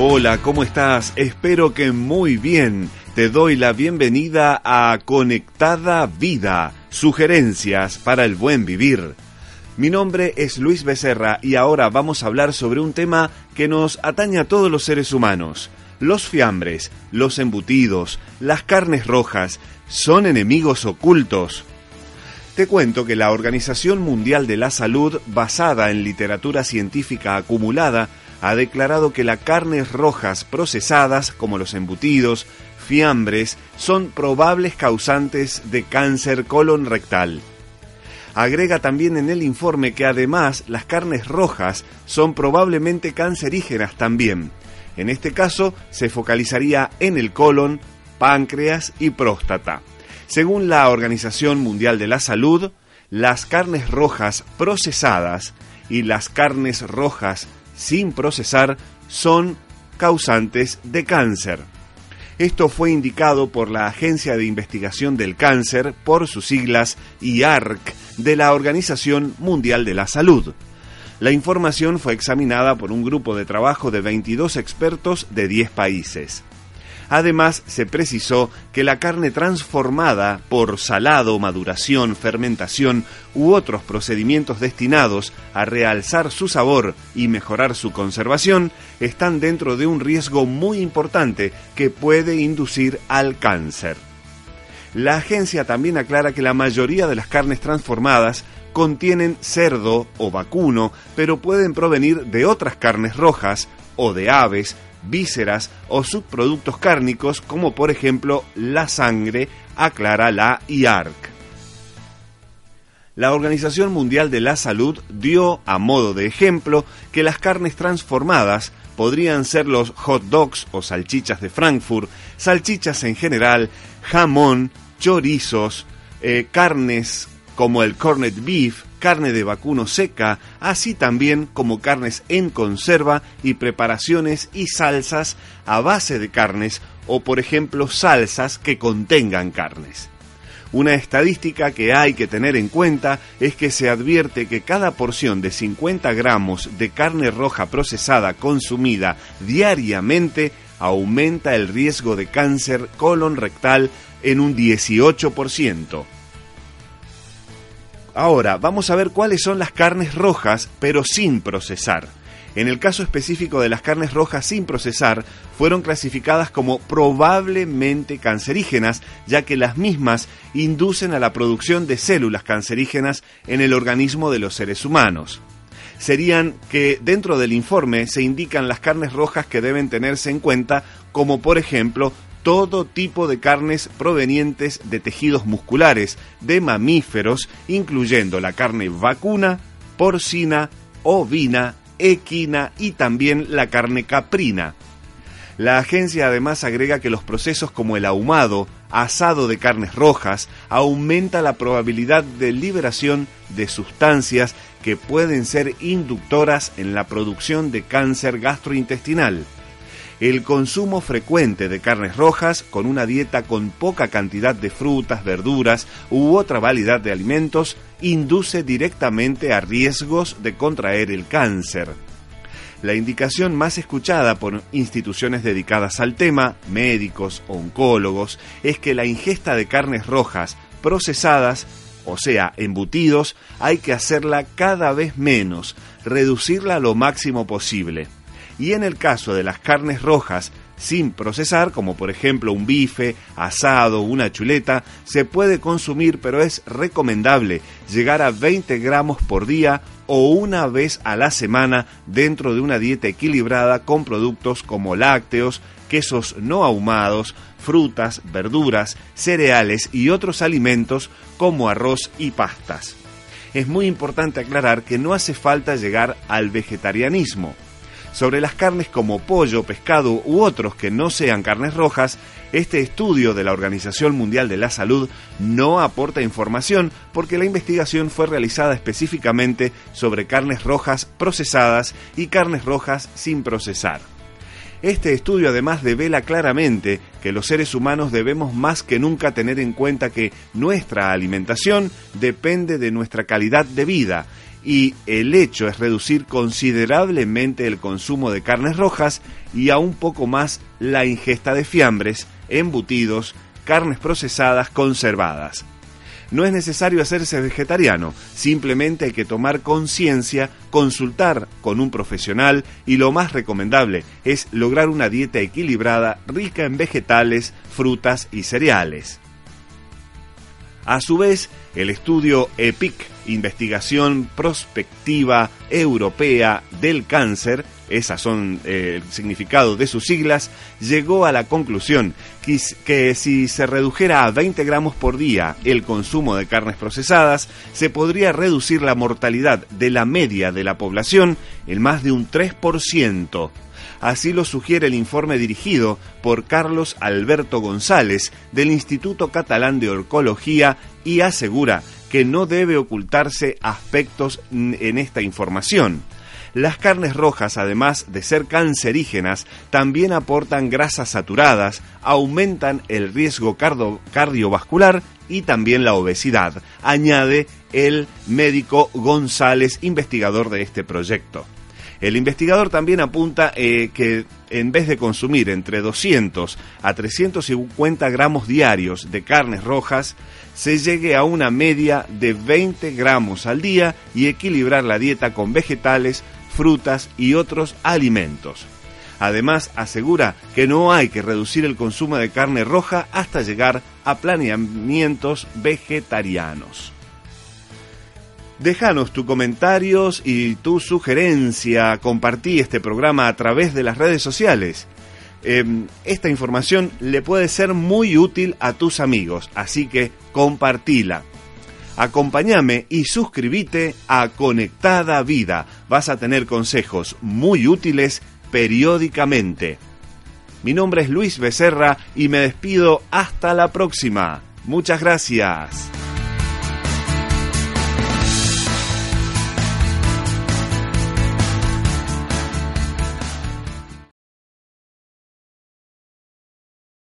Hola, ¿cómo estás? Espero que muy bien. Te doy la bienvenida a Conectada Vida, sugerencias para el buen vivir. Mi nombre es Luis Becerra y ahora vamos a hablar sobre un tema que nos atañe a todos los seres humanos. Los fiambres, los embutidos, las carnes rojas, ¿son enemigos ocultos? Te cuento que la Organización Mundial de la Salud, basada en literatura científica acumulada, ha declarado que las carnes rojas procesadas, como los embutidos, fiambres, son probables causantes de cáncer colon rectal. Agrega también en el informe que además las carnes rojas son probablemente cancerígenas también. En este caso se focalizaría en el colon, páncreas y próstata. Según la Organización Mundial de la Salud, las carnes rojas procesadas y las carnes rojas sin procesar son causantes de cáncer. Esto fue indicado por la Agencia de Investigación del Cáncer, por sus siglas IARC, de la Organización Mundial de la Salud. La información fue examinada por un grupo de trabajo de 22 expertos de 10 países. Además, se precisó que la carne transformada por salado, maduración, fermentación u otros procedimientos destinados a realzar su sabor y mejorar su conservación están dentro de un riesgo muy importante que puede inducir al cáncer. La agencia también aclara que la mayoría de las carnes transformadas contienen cerdo o vacuno, pero pueden provenir de otras carnes rojas o de aves, vísceras o subproductos cárnicos como por ejemplo la sangre, aclara la IARC. La Organización Mundial de la Salud dio a modo de ejemplo que las carnes transformadas podrían ser los hot dogs o salchichas de Frankfurt, salchichas en general, jamón, chorizos, eh, carnes como el corned beef, carne de vacuno seca, así también como carnes en conserva y preparaciones y salsas a base de carnes o por ejemplo salsas que contengan carnes. Una estadística que hay que tener en cuenta es que se advierte que cada porción de 50 gramos de carne roja procesada consumida diariamente aumenta el riesgo de cáncer colon rectal en un 18%. Ahora, vamos a ver cuáles son las carnes rojas, pero sin procesar. En el caso específico de las carnes rojas sin procesar, fueron clasificadas como probablemente cancerígenas, ya que las mismas inducen a la producción de células cancerígenas en el organismo de los seres humanos. Serían que dentro del informe se indican las carnes rojas que deben tenerse en cuenta, como por ejemplo todo tipo de carnes provenientes de tejidos musculares de mamíferos, incluyendo la carne vacuna, porcina, ovina, equina y también la carne caprina. La agencia además agrega que los procesos como el ahumado, asado de carnes rojas, aumenta la probabilidad de liberación de sustancias que pueden ser inductoras en la producción de cáncer gastrointestinal. El consumo frecuente de carnes rojas con una dieta con poca cantidad de frutas, verduras u otra variedad de alimentos induce directamente a riesgos de contraer el cáncer. La indicación más escuchada por instituciones dedicadas al tema, médicos oncólogos, es que la ingesta de carnes rojas procesadas, o sea, embutidos, hay que hacerla cada vez menos, reducirla lo máximo posible y en el caso de las carnes rojas sin procesar, como por ejemplo un bife, asado, una chuleta, se puede consumir, pero es recomendable llegar a 20 gramos por día o una vez a la semana dentro de una dieta equilibrada con productos como lácteos, quesos no ahumados, frutas, verduras, cereales y otros alimentos como arroz y pastas. Es muy importante aclarar que no hace falta llegar al vegetarianismo sobre las carnes como pollo, pescado u otros que no sean carnes rojas, este estudio de la Organización Mundial de la Salud no aporta información porque la investigación fue realizada específicamente sobre carnes rojas procesadas y carnes rojas sin procesar. Este estudio además devela claramente que los seres humanos debemos más que nunca tener en cuenta que nuestra alimentación depende de nuestra calidad de vida y el hecho es reducir considerablemente el consumo de carnes rojas y a un poco más la ingesta de fiambres, embutidos, carnes procesadas, conservadas. No es necesario hacerse vegetariano, simplemente hay que tomar conciencia, consultar con un profesional y lo más recomendable es lograr una dieta equilibrada, rica en vegetales, frutas y cereales. A su vez, el estudio EPIC, Investigación Prospectiva Europea del Cáncer, esas son eh, el significado de sus siglas, llegó a la conclusión que, si se redujera a 20 gramos por día el consumo de carnes procesadas, se podría reducir la mortalidad de la media de la población en más de un 3%. Así lo sugiere el informe dirigido por Carlos Alberto González del Instituto Catalán de Orcología y asegura que no debe ocultarse aspectos en esta información. Las carnes rojas, además de ser cancerígenas, también aportan grasas saturadas, aumentan el riesgo cardiovascular y también la obesidad, añade el médico González, investigador de este proyecto. El investigador también apunta eh, que en vez de consumir entre 200 a 350 gramos diarios de carnes rojas, se llegue a una media de 20 gramos al día y equilibrar la dieta con vegetales, frutas y otros alimentos. Además, asegura que no hay que reducir el consumo de carne roja hasta llegar a planeamientos vegetarianos. Déjanos tus comentarios y tu sugerencia. Compartí este programa a través de las redes sociales. Em, esta información le puede ser muy útil a tus amigos, así que compartila. Acompáñame y suscríbete a Conectada Vida. Vas a tener consejos muy útiles periódicamente. Mi nombre es Luis Becerra y me despido hasta la próxima. Muchas gracias.